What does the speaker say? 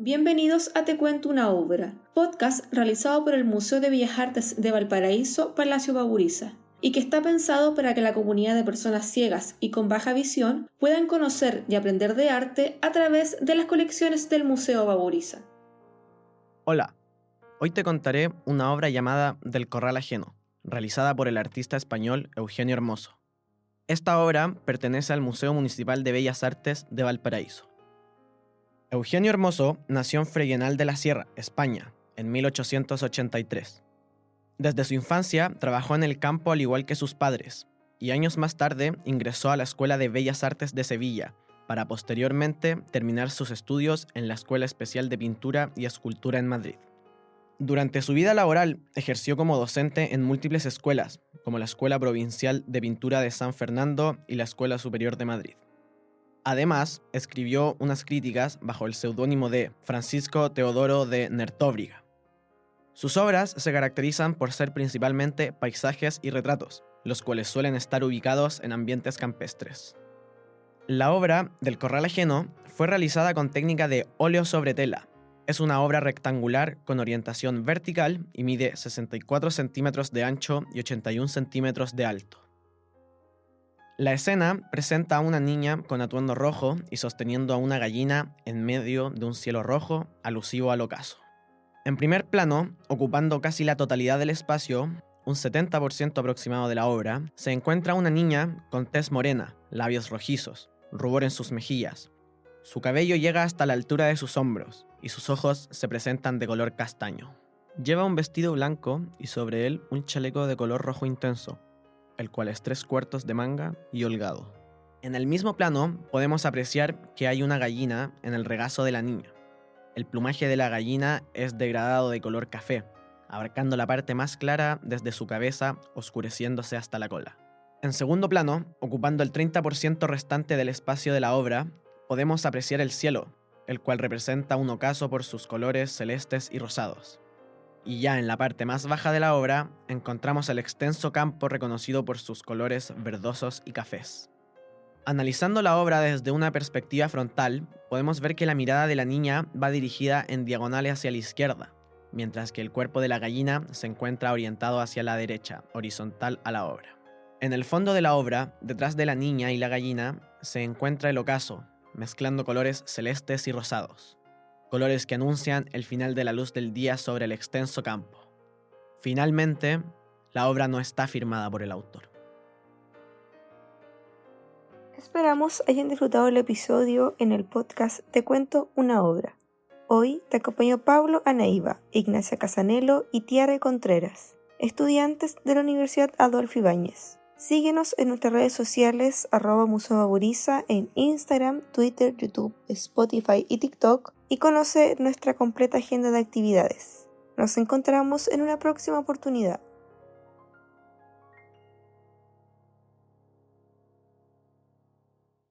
Bienvenidos a Te Cuento una Obra, podcast realizado por el Museo de Bellas Artes de Valparaíso, Palacio Baburiza, y que está pensado para que la comunidad de personas ciegas y con baja visión puedan conocer y aprender de arte a través de las colecciones del Museo Baburiza. Hola, hoy te contaré una obra llamada Del Corral Ajeno, realizada por el artista español Eugenio Hermoso. Esta obra pertenece al Museo Municipal de Bellas Artes de Valparaíso. Eugenio Hermoso nació en Freguenal de la Sierra, España, en 1883. Desde su infancia trabajó en el campo al igual que sus padres, y años más tarde ingresó a la Escuela de Bellas Artes de Sevilla, para posteriormente terminar sus estudios en la Escuela Especial de Pintura y Escultura en Madrid. Durante su vida laboral ejerció como docente en múltiples escuelas, como la Escuela Provincial de Pintura de San Fernando y la Escuela Superior de Madrid. Además, escribió unas críticas bajo el seudónimo de Francisco Teodoro de Nertóbriga. Sus obras se caracterizan por ser principalmente paisajes y retratos, los cuales suelen estar ubicados en ambientes campestres. La obra del Corral Ajeno fue realizada con técnica de óleo sobre tela. Es una obra rectangular con orientación vertical y mide 64 centímetros de ancho y 81 centímetros de alto. La escena presenta a una niña con atuendo rojo y sosteniendo a una gallina en medio de un cielo rojo alusivo al ocaso. En primer plano, ocupando casi la totalidad del espacio, un 70% aproximado de la obra, se encuentra una niña con tez morena, labios rojizos, rubor en sus mejillas. Su cabello llega hasta la altura de sus hombros y sus ojos se presentan de color castaño. Lleva un vestido blanco y sobre él un chaleco de color rojo intenso, el cual es tres cuartos de manga y holgado. En el mismo plano podemos apreciar que hay una gallina en el regazo de la niña. El plumaje de la gallina es degradado de color café, abarcando la parte más clara desde su cabeza, oscureciéndose hasta la cola. En segundo plano, ocupando el 30% restante del espacio de la obra, podemos apreciar el cielo, el cual representa un ocaso por sus colores celestes y rosados y ya en la parte más baja de la obra encontramos el extenso campo reconocido por sus colores verdosos y cafés. Analizando la obra desde una perspectiva frontal, podemos ver que la mirada de la niña va dirigida en diagonal hacia la izquierda, mientras que el cuerpo de la gallina se encuentra orientado hacia la derecha, horizontal a la obra. En el fondo de la obra, detrás de la niña y la gallina, se encuentra el ocaso, mezclando colores celestes y rosados colores que anuncian el final de la luz del día sobre el extenso campo. Finalmente, la obra no está firmada por el autor. Esperamos hayan disfrutado el episodio en el podcast Te cuento una obra. Hoy te acompañó Pablo Anaíba, Ignacia Casanelo y Tiare Contreras, estudiantes de la Universidad Adolfo Ibáñez. Síguenos en nuestras redes sociales arroba Museo en Instagram, Twitter, YouTube, Spotify y TikTok y conoce nuestra completa agenda de actividades. Nos encontramos en una próxima oportunidad.